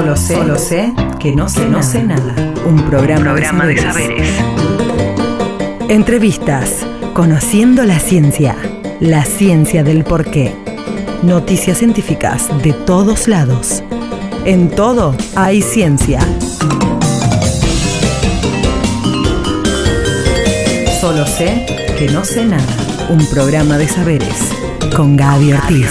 Solo sé, solo sé que no sé, no sé nada. Un programa, de, saberes. Entrevistas. Conociendo la ciencia. La ciencia del porqué. Noticias científicas de todos lados. En todo hay ciencia. Solo sé que no sé nada. Un programa de saberes con Gaby Ortiz.